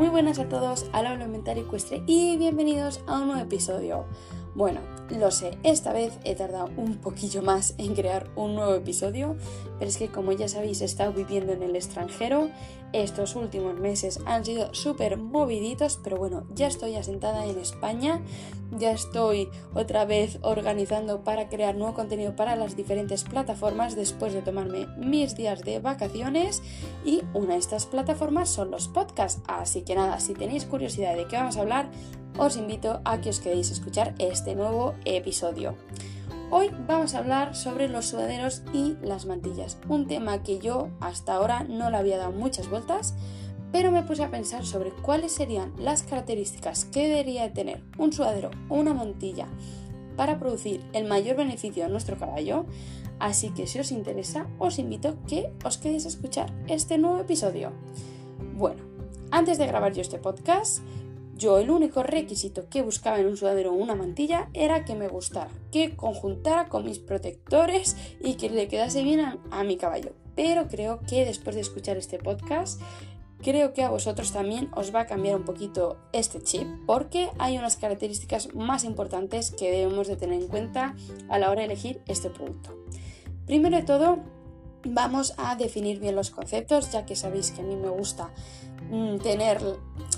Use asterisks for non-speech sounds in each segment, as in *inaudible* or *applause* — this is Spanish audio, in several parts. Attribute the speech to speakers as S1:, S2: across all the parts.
S1: Muy buenas a todos, al hablo mental ecuestre y bienvenidos a un nuevo episodio. Bueno, lo sé, esta vez he tardado un poquillo más en crear un nuevo episodio, pero es que como ya sabéis he estado viviendo en el extranjero, estos últimos meses han sido súper moviditos, pero bueno, ya estoy asentada en España, ya estoy otra vez organizando para crear nuevo contenido para las diferentes plataformas después de tomarme mis días de vacaciones. Y una de estas plataformas son los podcasts, así que nada, si tenéis curiosidad de qué vamos a hablar, os invito a que os quedéis a escuchar este nuevo episodio. Hoy vamos a hablar sobre los sudaderos y las mantillas, un tema que yo hasta ahora no le había dado muchas vueltas, pero me puse a pensar sobre cuáles serían las características que debería tener un sudadero o una mantilla para producir el mayor beneficio a nuestro caballo, así que si os interesa os invito a que os quedéis a escuchar este nuevo episodio. Bueno, antes de grabar yo este podcast, yo el único requisito que buscaba en un sudadero o una mantilla era que me gustara, que conjuntara con mis protectores y que le quedase bien a, mi caballo. Pero creo que después de escuchar este podcast Creo que a vosotros también os va a cambiar un poquito este chip porque hay unas características más importantes que debemos de tener en cuenta a la hora de elegir este producto. Primero de todo, vamos a definir bien los conceptos, ya que sabéis que a mí me gusta tener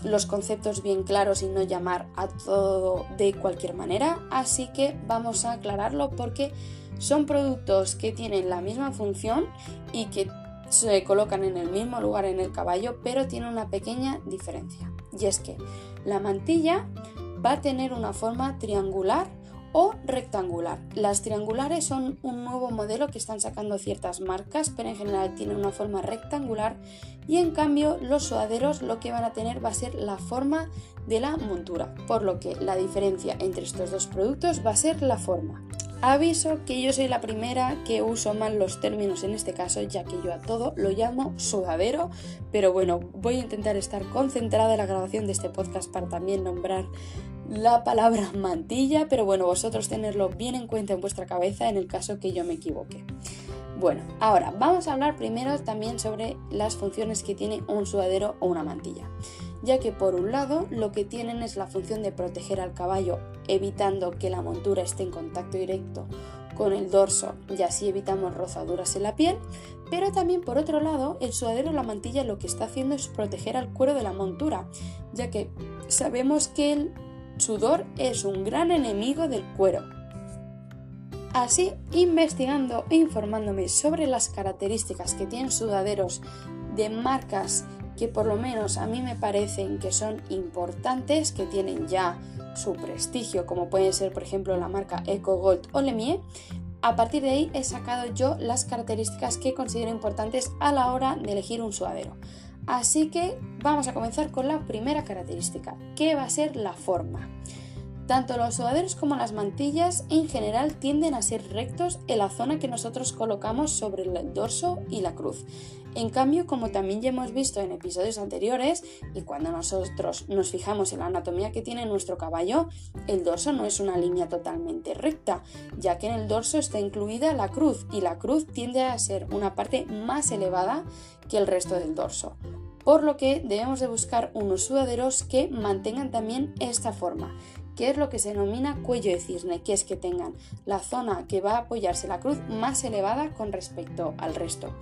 S1: los conceptos bien claros y no llamar a todo de cualquier manera. Así que vamos a aclararlo porque son productos que tienen la misma función y que se colocan en el mismo lugar en el caballo, pero tienen una pequeña diferencia. Y es que la mantilla va a tener una forma triangular o rectangular. Las triangulares son un nuevo modelo que están sacando ciertas marcas, pero en general tienen una forma rectangular y en cambio los sudaderos lo que van a tener va a ser la forma de la montura, por lo que la diferencia entre estos dos productos va a ser la forma. Aviso que yo soy la primera que uso mal los términos en este caso, ya que yo a todo lo llamo sudadero, pero bueno, voy a intentar estar concentrada en la grabación de este podcast para también nombrar la palabra *laughs* mantilla, pero bueno, vosotros tenerlo bien en cuenta en vuestra cabeza en el caso que yo me equivoque. Bueno, ahora vamos a hablar primero también sobre las funciones que tiene un sudadero o una mantilla, ya que por un lado lo que tienen es la función de proteger al caballo evitando que la montura esté en contacto directo con el dorso y así evitamos rozaduras en la piel, pero también por otro lado el sudadero o la mantilla lo que está haciendo es proteger al cuero de la montura, ya que sabemos que el sudor es un gran enemigo del cuero Así, investigando e informándome sobre las características que tienen sudaderos de marcas que por lo menos a mí me parecen que son importantes, que tienen ya su prestigio, como pueden ser por ejemplo la marca Eco Gold o Lemie, a partir de ahí he sacado yo las características que considero importantes a la hora de elegir un sudadero. Así que vamos a comenzar con la primera característica, que va a ser la forma. Tanto los sudaderos como las mantillas en general tienden a ser rectos en la zona que nosotros colocamos sobre el dorso y la cruz. En cambio, como también ya hemos visto en episodios anteriores, y cuando nosotros nos fijamos en la anatomía que tiene nuestro caballo, el dorso no es una línea totalmente recta, ya que en el dorso está incluida la cruz, y la cruz tiende a ser una parte más elevada que el resto del dorso. Por lo que debemos de buscar unos sudaderos que mantengan también esta forma que es lo que se denomina cuello de cisne, que es que tengan la zona que va a apoyarse la cruz más elevada con respecto al resto.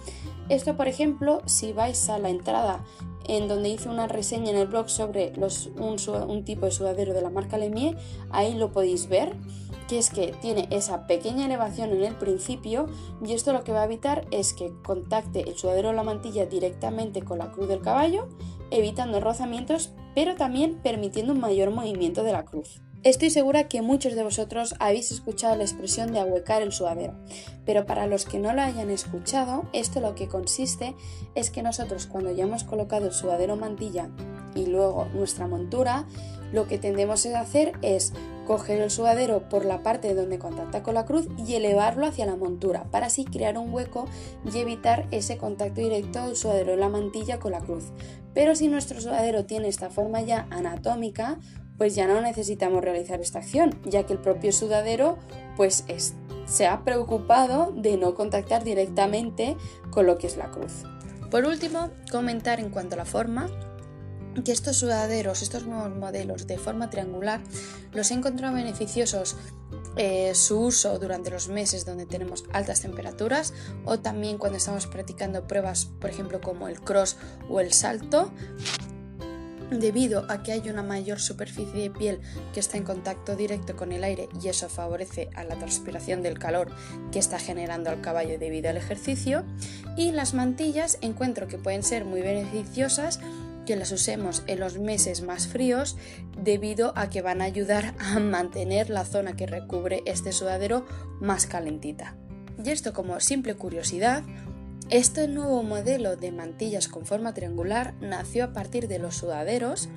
S1: Esto, por ejemplo, si vais a la entrada en donde hice una reseña en el blog sobre un, tipo de sudadero de la marca Lemie, ahí lo podéis ver, que es que tiene esa pequeña elevación en el principio y esto lo que va a evitar es que contacte el sudadero o la mantilla directamente con la cruz del caballo, evitando rozamientos, pero también permitiendo un mayor movimiento de la cruz. Estoy segura que muchos de vosotros habéis escuchado la expresión de ahuecar el sudadero, pero para los que no lo hayan escuchado, esto lo que consiste es que nosotros cuando ya hemos colocado el sudadero mantilla y luego nuestra montura, lo que tendemos a hacer es coger el sudadero por la parte donde contacta con la cruz y elevarlo hacia la montura para así crear un hueco y evitar ese contacto directo del sudadero en la mantilla con la cruz. Pero si nuestro sudadero tiene esta forma ya anatómica, pues ya no necesitamos realizar esta acción, ya que el propio sudadero pues se ha preocupado de no contactar directamente con lo que es la cruz. Por último, comentar en cuanto a la forma, que estos sudaderos, estos nuevos modelos de forma triangular, los he encontrado beneficiosos eh, su uso durante los meses donde tenemos altas temperaturas o también cuando estamos practicando pruebas, por ejemplo, como el cross o el salto. Debido a que hay una mayor superficie de piel que está en contacto directo con el aire y eso favorece a la transpiración del calor que está generando el caballo debido al ejercicio. Y las mantillas encuentro que pueden ser muy beneficiosas que las usemos en los meses más fríos debido a que van a ayudar a mantener la zona que recubre este sudadero más calentita. Y esto como simple curiosidad, este nuevo modelo de mantillas con forma triangular nació a partir de los sudaderos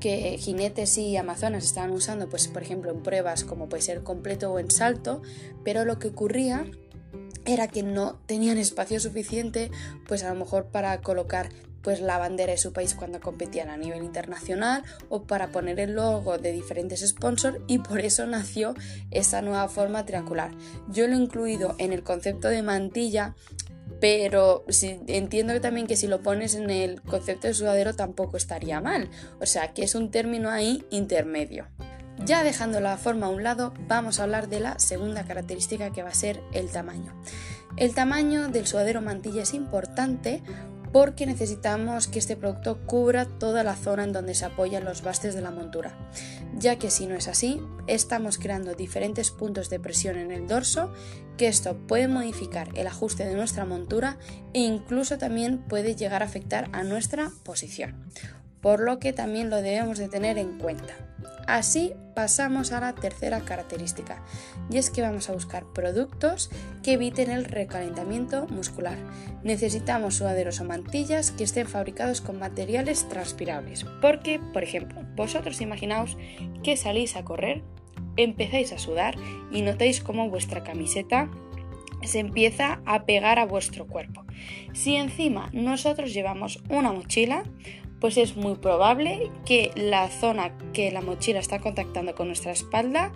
S1: que jinetes y amazonas estaban usando, pues por ejemplo en pruebas como puede ser completo o en salto, pero lo que ocurría era que no tenían espacio suficiente, pues a lo mejor para colocar pues la bandera de su país cuando competían a nivel internacional o para poner el logo de diferentes sponsors y por eso nació esa nueva forma triangular. Yo lo he incluido en el concepto de mantilla pero entiendo también que si lo pones en el concepto de sudadero tampoco estaría mal, o sea que es un término ahí intermedio. Ya dejando la forma a un lado, vamos a hablar de la segunda característica que va a ser el tamaño. El tamaño del sudadero mantilla es importante porque necesitamos que este producto cubra toda la zona en donde se apoyan los bastes de la montura, ya que si no es así, estamos creando diferentes puntos de presión en el dorso, que esto puede modificar el ajuste de nuestra montura e incluso también puede llegar a afectar a nuestra posición, por lo que también lo debemos de tener en cuenta. Así pasamos a la tercera característica, y es que vamos a buscar productos que eviten el recalentamiento muscular. Necesitamos sudaderos o mantillas que estén fabricados con materiales transpirables, porque, por ejemplo, vosotros imaginaos que salís a correr, empezáis a sudar y notáis cómo vuestra camiseta se empieza a pegar a vuestro cuerpo. Si encima nosotros llevamos una mochila, pues es muy probable que la zona que la mochila está contactando con nuestra espalda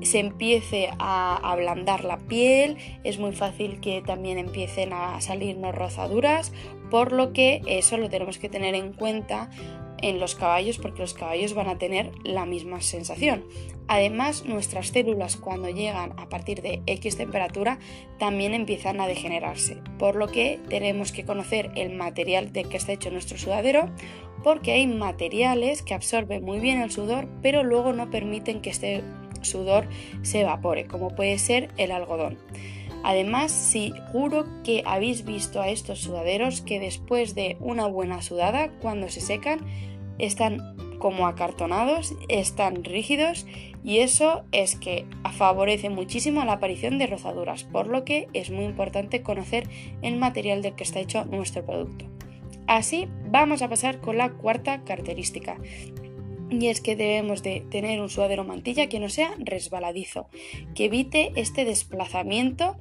S1: se empiece a ablandar la piel, es muy fácil que también empiecen a salirnos rozaduras, por lo que eso lo tenemos que tener en cuenta en los caballos porque los caballos van a tener la misma sensación. Además, nuestras células cuando llegan a partir de X temperatura también empiezan a degenerarse, por lo que tenemos que conocer el material de que está hecho nuestro sudadero porque hay materiales que absorben muy bien el sudor pero luego no permiten que este sudor se evapore, como puede ser el algodón. Además, seguro que habéis visto a estos sudaderos que después de una buena sudada, cuando se secan, están como acartonados, están rígidos y eso es que favorece muchísimo la aparición de rozaduras, por lo que es muy importante conocer el material del que está hecho nuestro producto. Así vamos a pasar con la cuarta característica. Y es que debemos de tener un sudadero mantilla que no sea resbaladizo, que evite este desplazamiento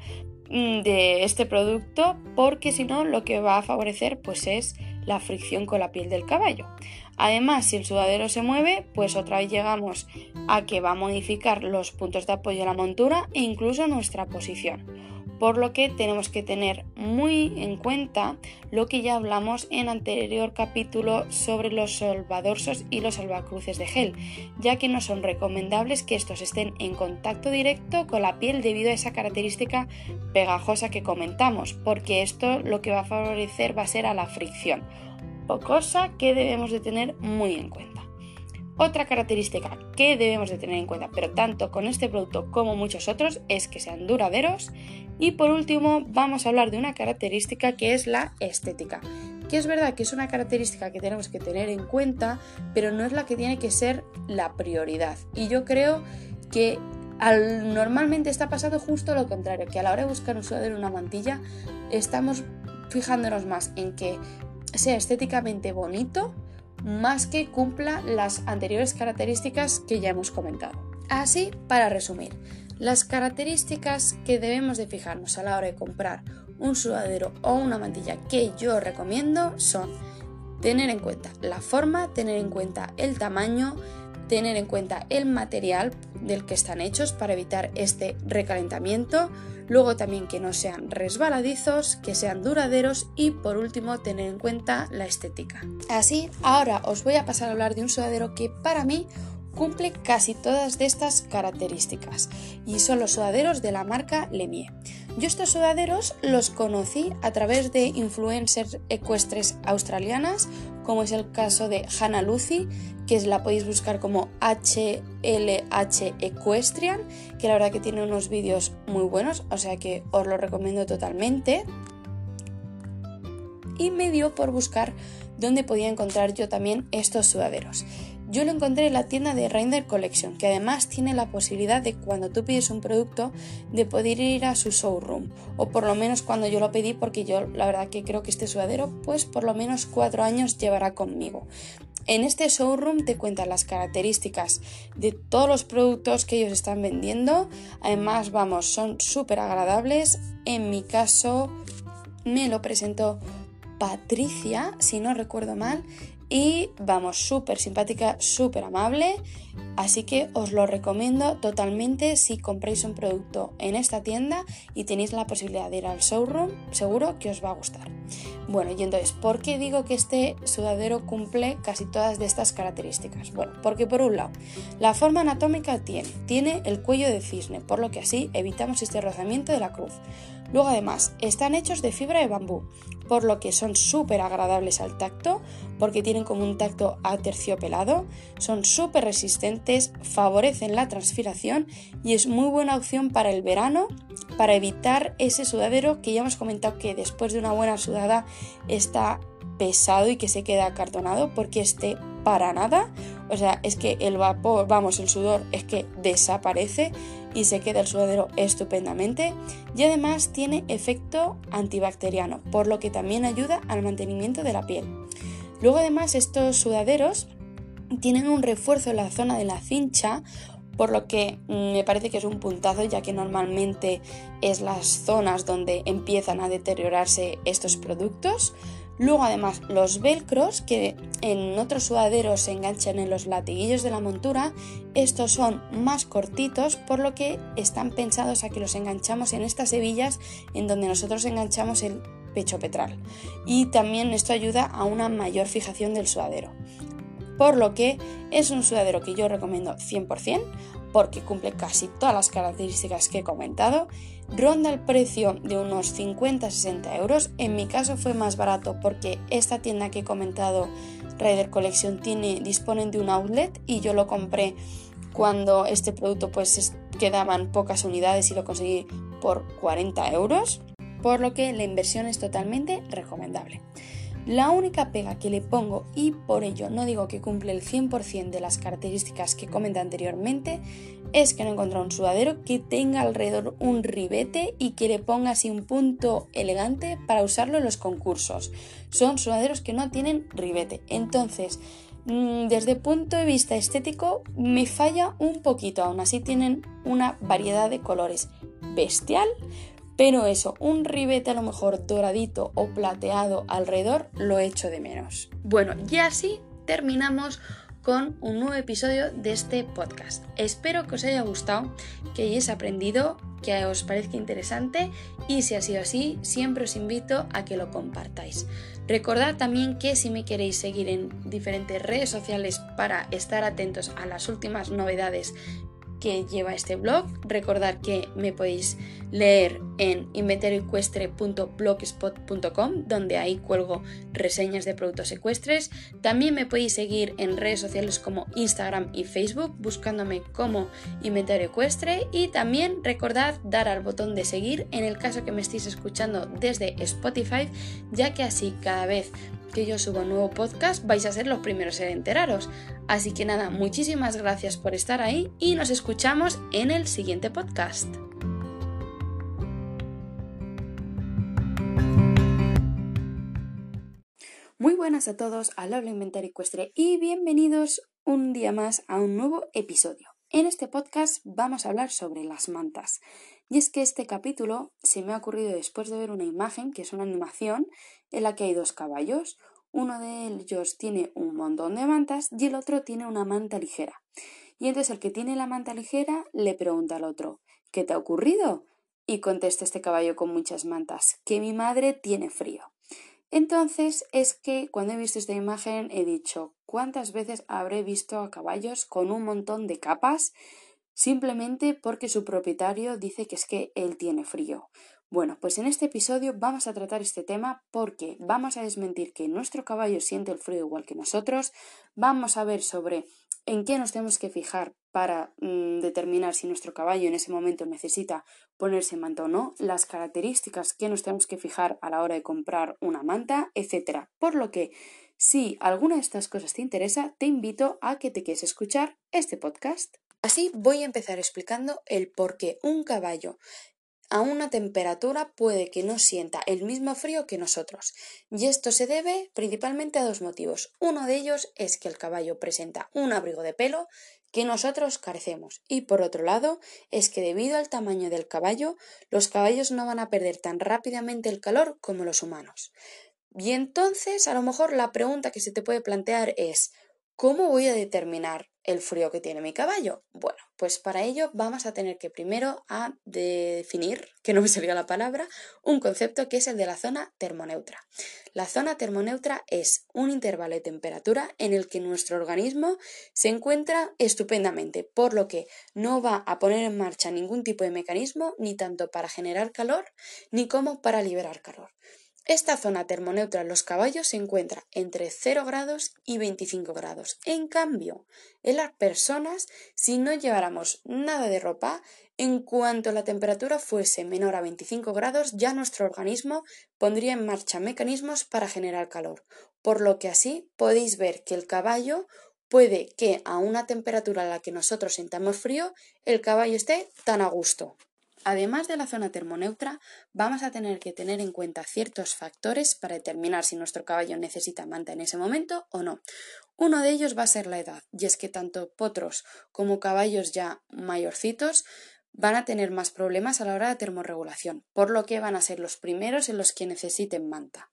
S1: mm, de este producto porque si no lo que va a favorecer pues es la fricción con la piel del caballo. Además, si el sudadero se mueve, pues otra vez llegamos a que va a modificar los puntos de apoyo de la montura e incluso nuestra posición. Por lo que tenemos que tener muy en cuenta lo que ya hablamos en anterior capítulo sobre los salvadorsos y los salvacruces de gel, ya que no son recomendables que estos estén en contacto directo con la piel debido a esa característica pegajosa que comentamos, porque esto lo que va a favorecer va a ser a la fricción cosa que debemos de tener muy en cuenta. Otra característica que debemos de tener en cuenta, pero tanto con este producto como muchos otros, es que sean duraderos. Y por último, vamos a hablar de una característica que es la estética. Que es verdad que es una característica que tenemos que tener en cuenta, pero no es la que tiene que ser la prioridad. Y yo creo que normalmente está pasando justo lo contrario, que a la hora de buscar un sudadero una mantilla, estamos fijándonos más en que sea estéticamente bonito más que cumpla las anteriores características que ya hemos comentado. Así, para resumir, las características que debemos de fijarnos a la hora de comprar un sudadero o una mantilla que yo recomiendo son tener en cuenta la forma, tener en cuenta el tamaño, tener en cuenta el material del que están hechos para evitar este recalentamiento, luego también que no sean resbaladizos, que sean duraderos y por último tener en cuenta la estética. Así, ahora os voy a pasar a hablar de un sudadero que para mí cumple casi todas de estas características y son los sudaderos de la marca Lemieux. Yo estos sudaderos los conocí a través de influencers ecuestres australianas, como es el caso de Hannah Lucy, que la podéis buscar como HLH Equestrian, que la verdad que tiene unos vídeos muy buenos, o sea que os lo recomiendo totalmente. Y me dio por buscar dónde podía encontrar yo también estos sudaderos. Yo lo encontré en la tienda de Render Collection, que además tiene la posibilidad de cuando tú pides un producto de poder ir a su showroom, o por lo menos cuando yo lo pedí, porque yo la verdad que creo que este sudadero pues por lo menos cuatro años llevará conmigo. En este showroom te cuentan las características de todos los productos que ellos están vendiendo. Además, vamos, son súper agradables. En mi caso, me lo presentó Patricia, si no recuerdo mal, y vamos, súper simpática, súper amable, así que os lo recomiendo totalmente si compréis un producto en esta tienda y tenéis la posibilidad de ir al showroom, seguro que os va a gustar. Bueno, y entonces, ¿por qué digo que este sudadero cumple casi todas de estas características? Bueno, porque por un lado, la forma anatómica tiene, tiene el cuello de cisne, por lo que así evitamos este rozamiento de la cruz. Luego además están hechos de fibra de bambú, por lo que son súper agradables al tacto, porque tienen como un tacto aterciopelado, son súper resistentes, favorecen la transpiración y es muy buena opción para el verano, para evitar ese sudadero que ya hemos comentado que después de una buena sudada está pesado y que se queda acartonado, porque este para nada, o sea, es que el vapor, vamos, el sudor es que desaparece y se queda el sudadero estupendamente y además tiene efecto antibacteriano, por lo que también ayuda al mantenimiento de la piel. Luego además estos sudaderos tienen un refuerzo en la zona de la cincha, por lo que mm, me parece que es un puntazo ya que normalmente es las zonas donde empiezan a deteriorarse estos productos. Luego además los velcros que en otros sudaderos se enganchan en los latiguillos de la montura, estos son más cortitos por lo que están pensados a que los enganchamos en estas hebillas en donde nosotros enganchamos el pecho petral y también esto ayuda a una mayor fijación del sudadero. Por lo que es un sudadero que yo recomiendo 100% porque cumple casi todas las características que he comentado ronda el precio de unos 50-60 euros. En mi caso fue más barato porque esta tienda que he comentado, Rider Collection, tiene, disponen de un outlet y yo lo compré cuando este producto pues quedaban pocas unidades y lo conseguí por 40 euros, por lo que la inversión es totalmente recomendable. La única pega que le pongo, y por ello no digo que cumple el 100% de las características que comenté anteriormente, es que no encontrado un sudadero que tenga alrededor un ribete y que le ponga así un punto elegante para usarlo en los concursos. Son sudaderos que no tienen ribete. Entonces, mm, desde punto de vista estético, me falla un poquito. Aún así tienen una variedad de colores bestial, pero eso, un ribete a lo mejor doradito o plateado alrededor, lo echo de menos. Bueno, y así terminamos con un nuevo episodio de este podcast. Espero que os haya gustado, que hayáis aprendido, que os parezca interesante y si ha sido así, siempre os invito a que lo compartáis. Recordad también que si me queréis seguir en diferentes redes sociales para estar atentos a las últimas novedades que lleva este blog. Recordad que me podéis leer en inventarioecuestre.blogspot.com, donde ahí cuelgo reseñas de productos ecuestres. También me podéis seguir en redes sociales como Instagram y Facebook, buscándome como Inventario Ecuestre. Y también recordad dar al botón de seguir en el caso que me estéis escuchando desde Spotify, ya que así cada vez que yo subo un nuevo podcast vais a ser los primeros en enteraros. Así que nada, muchísimas gracias por estar ahí y nos escuchamos en el siguiente podcast. Muy buenas a todos al Habla Inventario Ecuestre y bienvenidos un día más a un nuevo episodio. En este podcast vamos a hablar sobre las mantas. Y es que este capítulo se me ha ocurrido después de ver una imagen, que es una animación, en la que hay dos caballos. Uno de ellos tiene un montón de mantas y el otro tiene una manta ligera. Y entonces el que tiene la manta ligera le pregunta al otro ¿Qué te ha ocurrido? Y contesta este caballo con muchas mantas, que mi madre tiene frío. Entonces es que cuando he visto esta imagen he dicho, ¿cuántas veces habré visto a caballos con un montón de capas simplemente porque su propietario dice que es que él tiene frío? Bueno, pues en este episodio vamos a tratar este tema porque vamos a desmentir que nuestro caballo siente el frío igual que nosotros, vamos a ver sobre en qué nos tenemos que fijar para mm, determinar si nuestro caballo en ese momento necesita ponerse manta o no, las características que nos tenemos que fijar a la hora de comprar una manta, etc. Por lo que, si alguna de estas cosas te interesa, te invito a que te quedes escuchar este podcast. Así voy a empezar explicando el por qué un caballo a una temperatura puede que no sienta el mismo frío que nosotros, y esto se debe principalmente a dos motivos. Uno de ellos es que el caballo presenta un abrigo de pelo que nosotros carecemos, y por otro lado es que debido al tamaño del caballo, los caballos no van a perder tan rápidamente el calor como los humanos. Y entonces, a lo mejor la pregunta que se te puede plantear es ¿Cómo voy a determinar el frío que tiene mi caballo? Bueno, pues para ello vamos a tener que primero definir, que no me salga la palabra, un concepto que es el de la zona termoneutra. La zona termoneutra es un intervalo de temperatura en el que nuestro organismo se encuentra estupendamente, por lo que no va a poner en marcha ningún tipo de mecanismo, ni tanto para generar calor, ni como para liberar calor. Esta zona termoneutra en los caballos se encuentra entre 0 grados y 25 grados. En cambio, en las personas, si no lleváramos nada de ropa, en cuanto la temperatura fuese menor a 25 grados, ya nuestro organismo pondría en marcha mecanismos para generar calor. Por lo que así podéis ver que el caballo puede que a una temperatura a la que nosotros sintamos frío, el caballo esté tan a gusto. Además de la zona termoneutra, vamos a tener que tener en cuenta ciertos factores para determinar si nuestro caballo necesita manta en ese momento o no. Uno de ellos va a ser la edad, y es que tanto potros como caballos ya mayorcitos van a tener más problemas a la hora de termorregulación, por lo que van a ser los primeros en los que necesiten manta.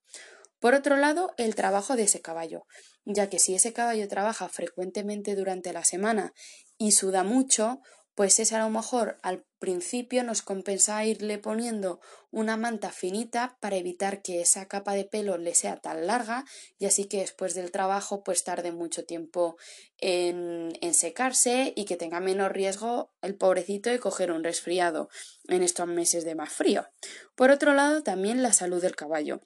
S1: Por otro lado, el trabajo de ese caballo, ya que si ese caballo trabaja frecuentemente durante la semana y suda mucho, pues es a lo mejor al principio nos compensa irle poniendo una manta finita para evitar que esa capa de pelo le sea tan larga y así que después del trabajo pues tarde mucho tiempo en, en secarse y que tenga menos riesgo el pobrecito de coger un resfriado en estos meses de más frío. Por otro lado también la salud del caballo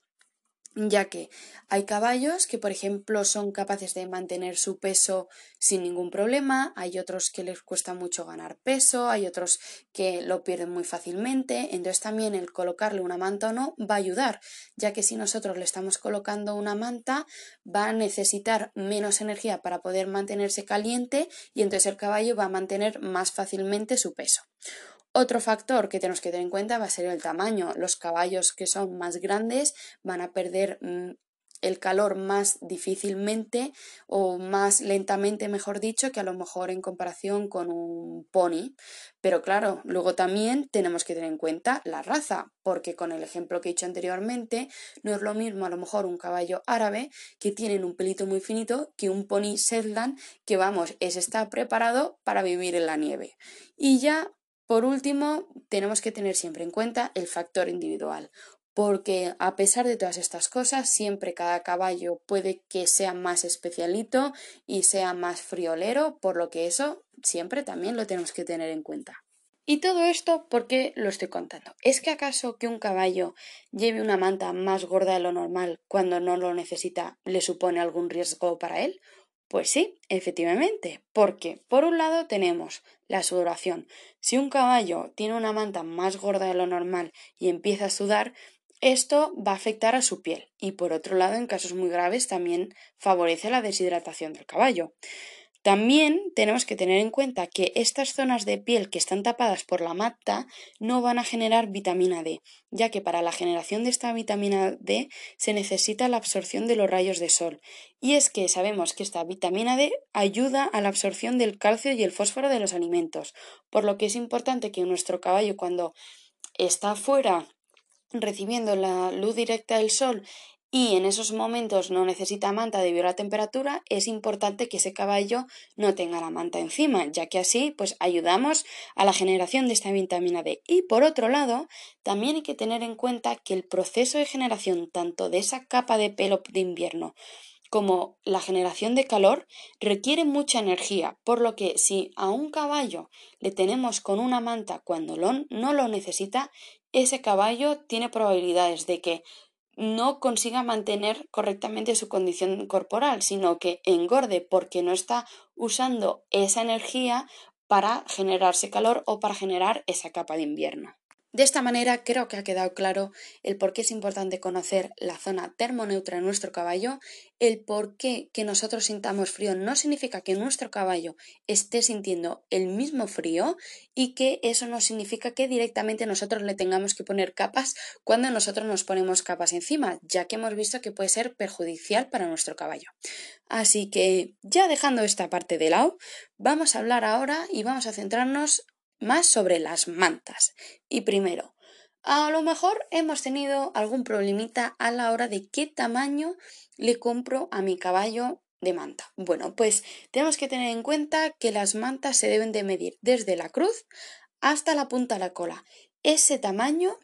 S1: ya que hay caballos que, por ejemplo, son capaces de mantener su peso sin ningún problema, hay otros que les cuesta mucho ganar peso, hay otros que lo pierden muy fácilmente, entonces también el colocarle una manta o no va a ayudar, ya que si nosotros le estamos colocando una manta va a necesitar menos energía para poder mantenerse caliente y entonces el caballo va a mantener más fácilmente su peso. Otro factor que tenemos que tener en cuenta va a ser el tamaño. Los caballos que son más grandes van a perder mm, el calor más difícilmente o más lentamente, mejor dicho, que a lo mejor en comparación con un pony. Pero claro, luego también tenemos que tener en cuenta la raza, porque con el ejemplo que he dicho anteriormente, no es lo mismo a lo mejor un caballo árabe que tiene un pelito muy finito que un pony Shetland que vamos, es está preparado para vivir en la nieve. Y ya por último, tenemos que tener siempre en cuenta el factor individual, porque a pesar de todas estas cosas, siempre cada caballo puede que sea más especialito y sea más friolero, por lo que eso siempre también lo tenemos que tener en cuenta. Y todo esto, ¿por qué lo estoy contando? ¿Es que acaso que un caballo lleve una manta más gorda de lo normal cuando no lo necesita le supone algún riesgo para él? Pues sí, efectivamente, porque por un lado tenemos la sudoración. Si un caballo tiene una manta más gorda de lo normal y empieza a sudar, esto va a afectar a su piel y por otro lado, en casos muy graves, también favorece la deshidratación del caballo. También tenemos que tener en cuenta que estas zonas de piel que están tapadas por la mata no van a generar vitamina D, ya que para la generación de esta vitamina D se necesita la absorción de los rayos de sol. Y es que sabemos que esta vitamina D ayuda a la absorción del calcio y el fósforo de los alimentos, por lo que es importante que nuestro caballo cuando está fuera recibiendo la luz directa del sol y en esos momentos no necesita manta debido a la temperatura, es importante que ese caballo no tenga la manta encima, ya que así pues ayudamos a la generación de esta vitamina D. Y por otro lado, también hay que tener en cuenta que el proceso de generación tanto de esa capa de pelo de invierno como la generación de calor requiere mucha energía, por lo que si a un caballo le tenemos con una manta cuando no lo necesita, ese caballo tiene probabilidades de que no consiga mantener correctamente su condición corporal, sino que engorde porque no está usando esa energía para generarse calor o para generar esa capa de invierno. De esta manera creo que ha quedado claro el por qué es importante conocer la zona termoneutra en nuestro caballo, el por qué que nosotros sintamos frío no significa que nuestro caballo esté sintiendo el mismo frío y que eso no significa que directamente nosotros le tengamos que poner capas cuando nosotros nos ponemos capas encima, ya que hemos visto que puede ser perjudicial para nuestro caballo. Así que ya dejando esta parte de lado, vamos a hablar ahora y vamos a centrarnos más sobre las mantas. Y primero, a lo mejor hemos tenido algún problemita a la hora de qué tamaño le compro a mi caballo de manta. Bueno, pues tenemos que tener en cuenta que las mantas se deben de medir desde la cruz hasta la punta de la cola. Ese tamaño,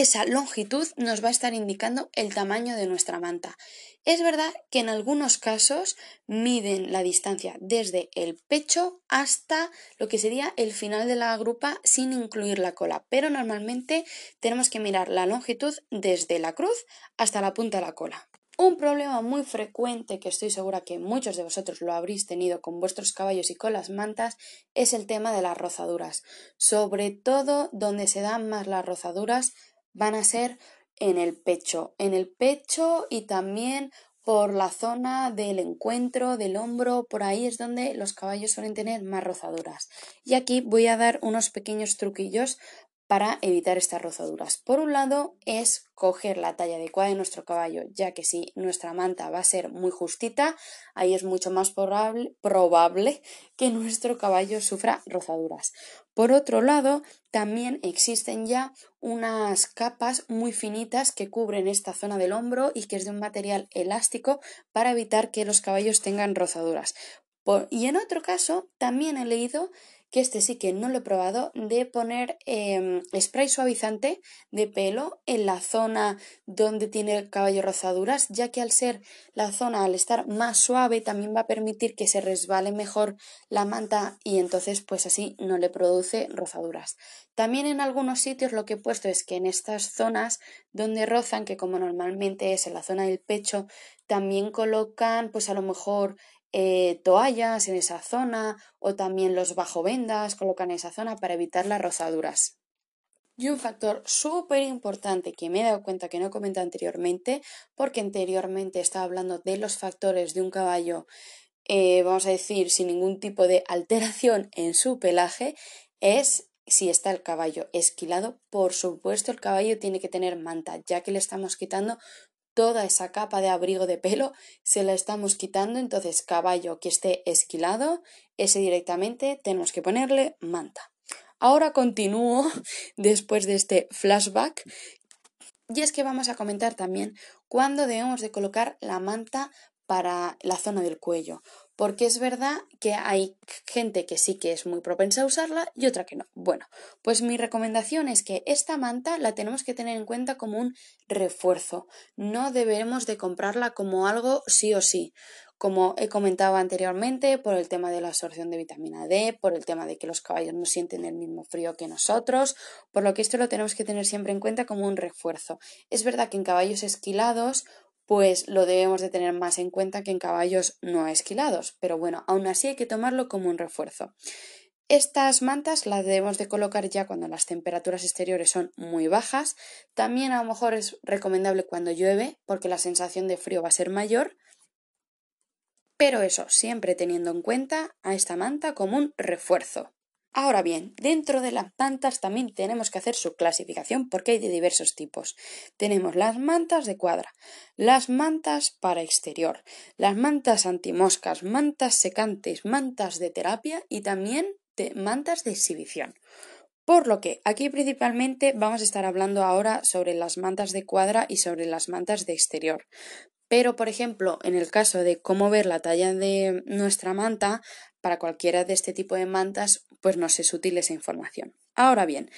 S1: esa longitud nos va a estar indicando el tamaño de nuestra manta. Es verdad que en algunos casos miden la distancia desde el pecho hasta lo que sería el final de la grupa sin incluir la cola, pero normalmente tenemos que mirar la longitud desde la cruz hasta la punta de la cola. Un problema muy frecuente que estoy segura que muchos de vosotros lo habréis tenido con vuestros caballos y con las mantas es el tema de las rozaduras. Sobre todo donde se dan más las rozaduras van a ser en el pecho, en el pecho y también por la zona del encuentro, del hombro, por ahí es donde los caballos suelen tener más rozaduras. Y aquí voy a dar unos pequeños truquillos para evitar estas rozaduras. Por un lado es coger la talla adecuada de nuestro caballo, ya que si nuestra manta va a ser muy justita, ahí es mucho más probable, probable que nuestro caballo sufra rozaduras. Por otro lado, también existen ya unas capas muy finitas que cubren esta zona del hombro y que es de un material elástico para evitar que los caballos tengan rozaduras. y en otro caso, también he leído que este sí que no lo he probado, de poner em, spray suavizante de pelo en la zona donde tiene el caballo rozaduras, ya que al ser la zona, al estar más suave, también va a permitir que se resbale mejor la manta y entonces pues así no le produce rozaduras. También en algunos sitios lo que he puesto es que en estas zonas donde rozan, que como normalmente es en la zona del pecho, también colocan pues a lo mejor eh, toallas en esa zona o también los bajo vendas colocan en esa zona para evitar las rozaduras. Y un factor súper importante que me he dado cuenta que no comenté anteriormente, porque anteriormente estaba hablando de los factores de un caballo, eh, vamos a decir, sin ningún tipo de alteración en su pelaje, es si está el caballo esquilado. Por supuesto, el caballo tiene que tener manta, ya que le estamos quitando toda esa capa de abrigo de pelo se la estamos quitando, entonces caballo que esté esquilado, ese directamente tenemos que ponerle manta. Ahora continúo *laughs* después de este flashback y es que vamos a comentar también cuándo debemos de colocar la manta para la zona del cuello porque es verdad que hay gente que sí que es muy propensa a usarla y otra que no. Bueno, pues mi recomendación es que esta manta la tenemos que tener en cuenta como un refuerzo. No debemos de comprarla como algo sí o sí. Como he comentado anteriormente, por el tema de la absorción de vitamina D, por el tema de que los caballos no sienten el mismo frío que nosotros, por lo que esto lo tenemos que tener siempre en cuenta como un refuerzo. Es verdad que en caballos esquilados pues lo debemos de tener más en cuenta que en caballos no esquilados, pero bueno, aún así hay que tomarlo como un refuerzo. Estas mantas las debemos de colocar ya cuando las temperaturas exteriores son muy bajas. También a lo mejor es recomendable cuando llueve porque la sensación de frío va a ser mayor. Pero eso, siempre teniendo en cuenta a esta manta como un refuerzo. Ahora bien, dentro de las mantas también tenemos que hacer su clasificación porque hay de diversos tipos. Tenemos las mantas de cuadra, las mantas para exterior, las mantas antimoscas, mantas secantes, mantas de terapia y también mantas de exhibición. Por lo que aquí principalmente vamos a estar hablando ahora sobre las mantas de cuadra y sobre las mantas de exterior. Pero, por ejemplo, en el caso de cómo ver la talla de nuestra manta, para cualquiera de este tipo de mantas, pues nos es útil esa información. Ahora bien,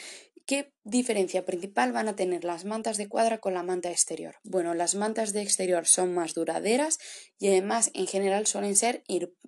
S1: ¿Qué diferencia principal van a tener las mantas de cuadra con la manta exterior? Bueno, las mantas de exterior son más duraderas y además en general suelen ser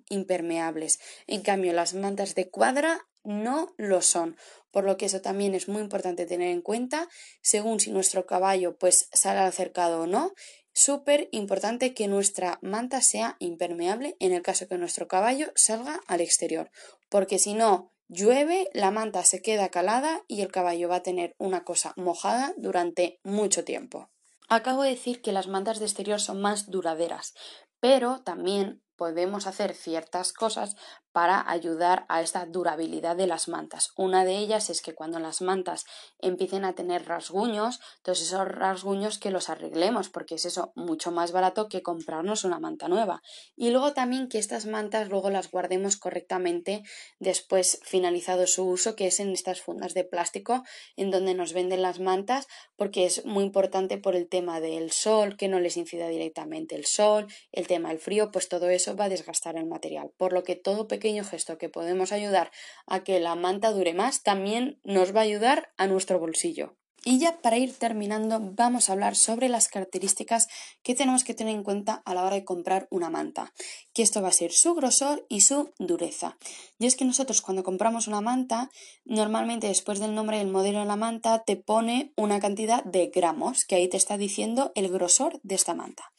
S1: impermeables. En cambio, las mantas de cuadra no lo son, por lo que eso también es muy importante tener en cuenta según si nuestro caballo pues sale al cercado o no. Súper importante que nuestra manta sea impermeable en el caso que nuestro caballo salga al exterior, porque si no, Llueve, la manta se queda calada y el caballo va a tener una cosa mojada durante mucho tiempo. Acabo de decir que las mantas de exterior son más duraderas, pero también podemos hacer ciertas cosas para ayudar a esta durabilidad de las mantas. Una de ellas es que cuando las mantas empiecen a tener rasguños, todos esos rasguños que los arreglemos, porque es eso mucho más barato que comprarnos una manta nueva. Y luego también que estas mantas luego las guardemos correctamente después finalizado su uso, que es en estas fundas de plástico en donde nos venden las mantas, porque es muy importante por el tema del sol, que no les incida directamente el sol, el tema del frío, pues todo eso va a desgastar el material. Por lo que todo pequeño gesto que podemos ayudar a que la manta dure más, también nos va a ayudar a nuestro bolsillo. Y ya para ir terminando vamos a hablar sobre las características que tenemos que tener en cuenta a la hora de comprar una manta, que esto va a ser su grosor y su dureza. Y es que nosotros cuando compramos una manta, normalmente después del nombre del modelo de la manta te pone una cantidad de gramos, que ahí te está diciendo el grosor de esta manta.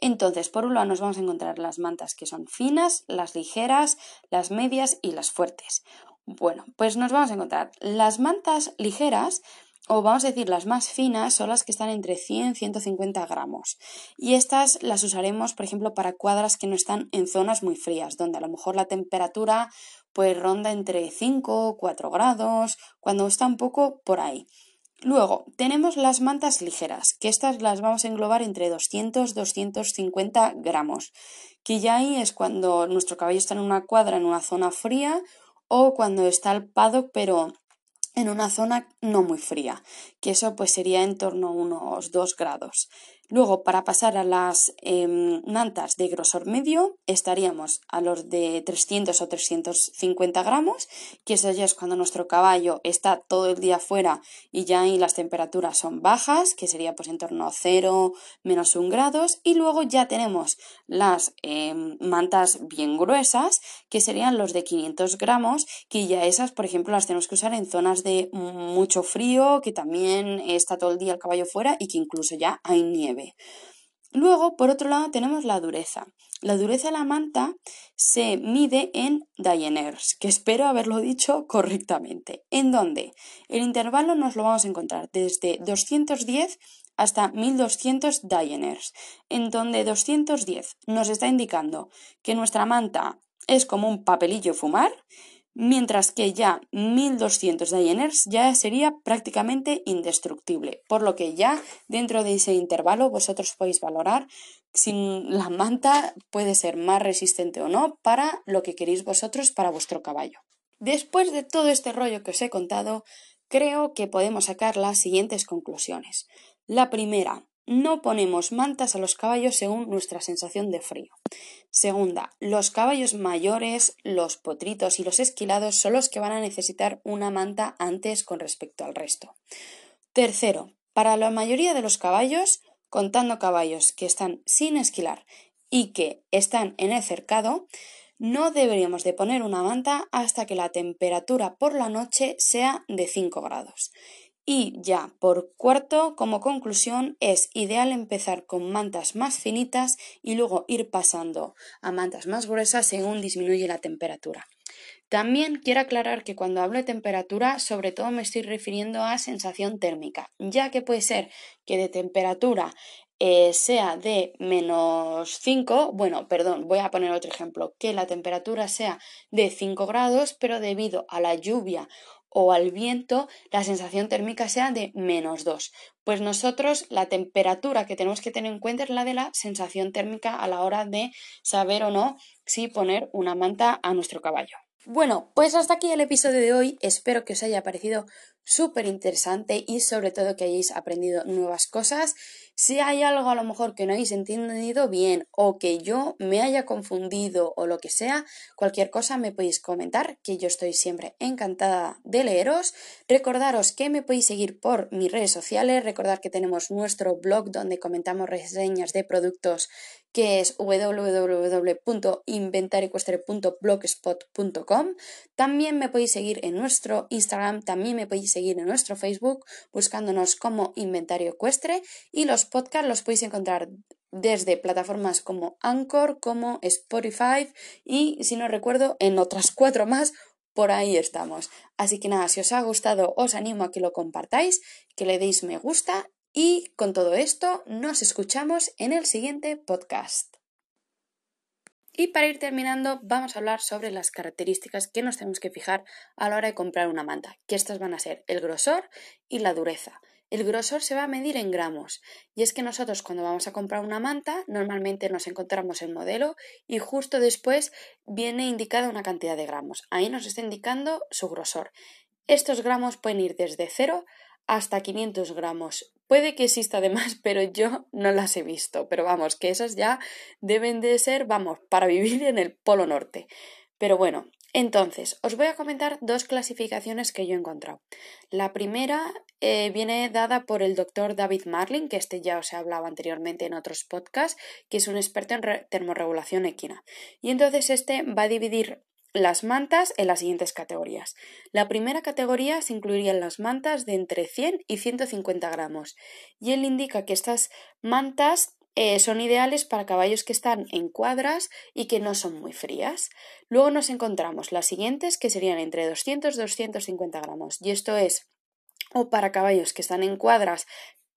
S1: Entonces, por un lado nos vamos a encontrar las mantas que son finas, las ligeras, las medias y las fuertes. Bueno, pues nos vamos a encontrar las mantas ligeras o vamos a decir las más finas, son las que están entre 100 y 150 gramos. Y estas las usaremos, por ejemplo, para cuadras que no están en zonas muy frías, donde a lo mejor la temperatura pues ronda entre 5 o 4 grados, cuando está un poco por ahí. Luego, tenemos las mantas ligeras, que estas las vamos a englobar entre 200 250 gramos, que ya ahí es cuando nuestro caballo está en una cuadra en una zona fría o cuando está al paddock pero en una zona no muy fría, que eso pues sería en torno a unos 2 grados. Luego, para pasar a las em, mantas de grosor medio, estaríamos a los de 300 o 350 gramos, que eso ya es cuando nuestro caballo está todo el día fuera y ya ahí las temperaturas son bajas, que sería pues en torno a 0, menos 1 grados. Y luego ya tenemos las em, mantas bien gruesas, que serían los de 500 gramos, que ya esas, por ejemplo, las tenemos que usar en zonas de mucho frío, que también está todo el día el caballo fuera y que incluso ya hay nieve. Luego, por otro lado, tenemos la dureza. La dureza de la manta se mide en Dyeners, que espero haberlo dicho correctamente. ¿En dónde? El intervalo nos lo vamos a encontrar desde 210 hasta 1200 Dyeners, en donde 210 nos está indicando que nuestra manta es como un papelillo fumar mientras que ya 1200 Dyeners ya sería prácticamente indestructible, por lo que ya dentro de ese intervalo vosotros podéis valorar si la manta puede ser más resistente o no para lo que queréis vosotros para vuestro caballo. Después de todo este rollo que os he contado, creo que podemos sacar las siguientes conclusiones. La primera, no ponemos mantas a los caballos según nuestra sensación de frío. Segunda, los caballos mayores, los potritos y los esquilados son los que van a necesitar una manta antes con respecto al resto. Tercero, para la mayoría de los caballos, contando caballos que están sin esquilar y que están en el cercado, no deberíamos de poner una manta hasta que la temperatura por la noche sea de 5 grados. Y ya, por cuarto, como conclusión, es ideal empezar con mantas más finitas y luego ir pasando a mantas más gruesas según disminuye la temperatura. También quiero aclarar que cuando hablo de temperatura, sobre todo me estoy refiriendo a sensación térmica, ya que puede ser que de temperatura eh, sea de menos 5, bueno, perdón, voy a poner otro ejemplo, que la temperatura sea de 5 grados, pero debido a la lluvia o al viento la sensación térmica sea de menos 2. Pues nosotros la temperatura que tenemos que tener en cuenta es la de la sensación térmica a la hora de saber o no si poner una manta a nuestro caballo. Bueno, pues hasta aquí el episodio de hoy. Espero que os haya parecido súper interesante y sobre todo que hayáis aprendido nuevas cosas. Si hay algo a lo mejor que no habéis entendido bien o que yo me haya confundido o lo que sea, cualquier cosa me podéis comentar, que yo estoy siempre encantada de leeros. Recordaros que me podéis seguir por mis redes sociales, recordar que tenemos nuestro blog donde comentamos reseñas de productos que es www.inventaricuestre.blogspot.com. También me podéis seguir en nuestro Instagram, también me podéis seguir en nuestro Facebook buscándonos como Inventario Ecuestre y los podcasts los podéis encontrar desde plataformas como Anchor, como Spotify y, si no recuerdo, en otras cuatro más por ahí estamos. Así que nada, si os ha gustado, os animo a que lo compartáis, que le deis me gusta y con todo esto, nos escuchamos en el siguiente podcast. Y para ir terminando, vamos a hablar sobre las características que nos tenemos que fijar a la hora de comprar una manta, que estas van a ser el grosor y la dureza. El grosor se va a medir en gramos y es que nosotros cuando vamos a comprar una manta normalmente nos encontramos el modelo y justo después viene indicada una cantidad de gramos. Ahí nos está indicando su grosor. Estos gramos pueden ir desde 0 hasta 500 gramos. Puede que exista además, *laughs* pero yo no las he visto. Pero vamos, que esas ya deben de ser, vamos, para vivir en el Polo Norte. Pero bueno, entonces, os voy a comentar dos clasificaciones que yo he encontrado. La primera eh, viene dada por el doctor David Marlin, que este ya os he hablado anteriormente en otros podcasts, que es un experto en termorregulación equina. Y entonces este va a dividir las mantas en las siguientes categorías. La primera categoría se incluirían las mantas de entre 100 y 150 gramos y él indica que estas mantas eh, son ideales para caballos que están en cuadras y que no son muy frías. Luego nos encontramos las siguientes que serían entre 200 y 250 gramos y esto es o para caballos que están en cuadras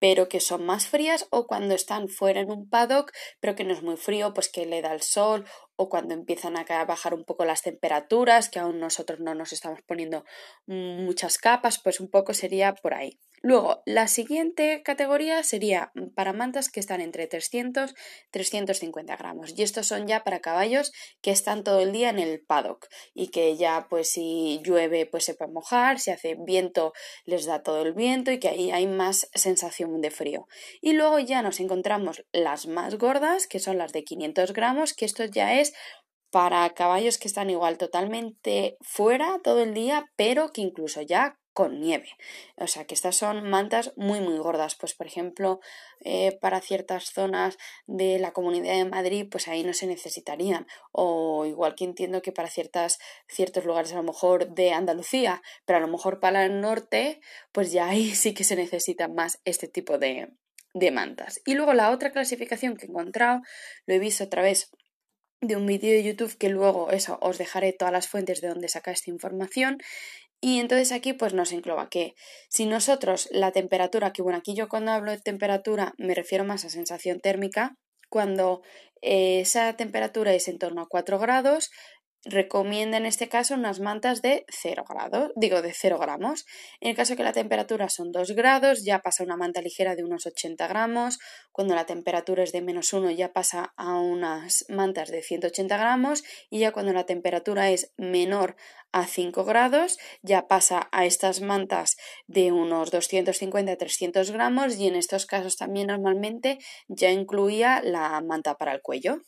S1: pero que son más frías o cuando están fuera en un paddock pero que no es muy frío pues que le da el sol o cuando empiezan a bajar un poco las temperaturas que aún nosotros no nos estamos poniendo muchas capas pues un poco sería por ahí Luego, la siguiente categoría sería para mantas que están entre 300 y 350 gramos. Y estos son ya para caballos que están todo el día en el paddock y que ya, pues, si llueve, pues se puede mojar, si hace viento, les da todo el viento y que ahí hay más sensación de frío. Y luego ya nos encontramos las más gordas, que son las de 500 gramos, que esto ya es para caballos que están igual totalmente fuera todo el día, pero que incluso ya con nieve. O sea que estas son mantas muy muy gordas. Pues por ejemplo, eh, para ciertas zonas de la comunidad de Madrid, pues ahí no se necesitarían. O igual que entiendo que para ciertas, ciertos lugares a lo mejor de Andalucía, pero a lo mejor para el norte, pues ya ahí *laughs* sí que se necesitan más este tipo de, de mantas. Y luego la otra clasificación que he encontrado, lo he visto otra vez de un vídeo de YouTube que luego eso os dejaré todas las fuentes de donde saca esta información y entonces aquí pues nos engloba que si nosotros la temperatura, que bueno, aquí yo cuando hablo de temperatura me refiero más a sensación térmica, cuando eh, esa temperatura es en torno a 4 grados, recomienda en este caso unas mantas de 0 grados, digo de 0 gramos. En el caso que la temperatura son 2 grados, ya pasa una manta ligera de unos 80 gramos. Cuando la temperatura es de menos 1, ya pasa a unas mantas de 180 gramos. Y ya cuando la temperatura es menor a 5 grados, ya pasa a estas mantas de unos 250-300 gramos. Y en estos casos también normalmente ya incluía la manta para el cuello.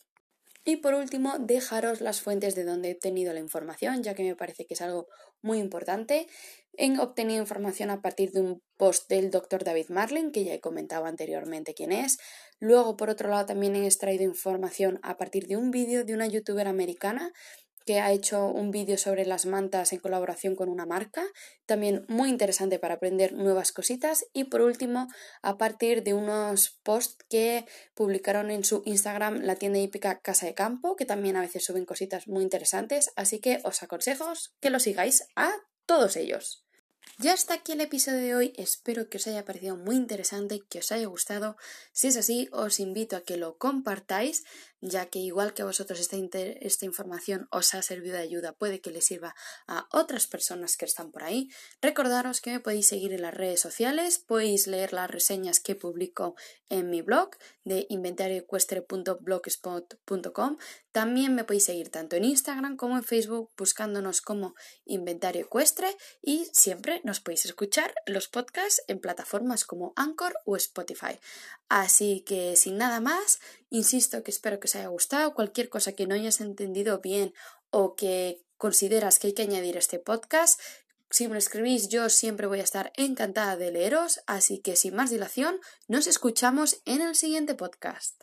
S1: Y por último, dejaros las fuentes de donde he obtenido la información, ya que me parece que es algo muy importante. He obtenido información a partir de un post del doctor David Marlin, que ya he comentado anteriormente quién es. Luego, por otro lado, también he extraído información a partir de un vídeo de una youtuber americana que ha hecho un vídeo sobre las mantas en colaboración con una marca, también muy interesante para aprender nuevas cositas y por último, a partir de unos posts que publicaron en su Instagram la tienda hípica Casa de Campo, que también a veces suben cositas muy interesantes, así que os aconsejo que lo sigáis a todos ellos. Ya está aquí el episodio de hoy, espero que os haya parecido muy interesante, que os haya gustado. Si es así, os invito a que lo compartáis. Ya que igual que a vosotros esta, esta información os ha servido de ayuda, puede que le sirva a otras personas que están por ahí. Recordaros que me podéis seguir en las redes sociales, podéis leer las reseñas que publico en mi blog de inventarioecuestre.blogspot.com. También me podéis seguir tanto en Instagram como en Facebook buscándonos como Inventario Ecuestre y siempre nos podéis escuchar los podcasts en plataformas como Anchor o Spotify. Así que sin nada más, insisto que espero que os haya gustado. Cualquier cosa que no hayas entendido bien o que consideras que hay que añadir a este podcast, si me escribís yo siempre voy a estar encantada de leeros, así que sin más dilación, nos escuchamos en el siguiente podcast.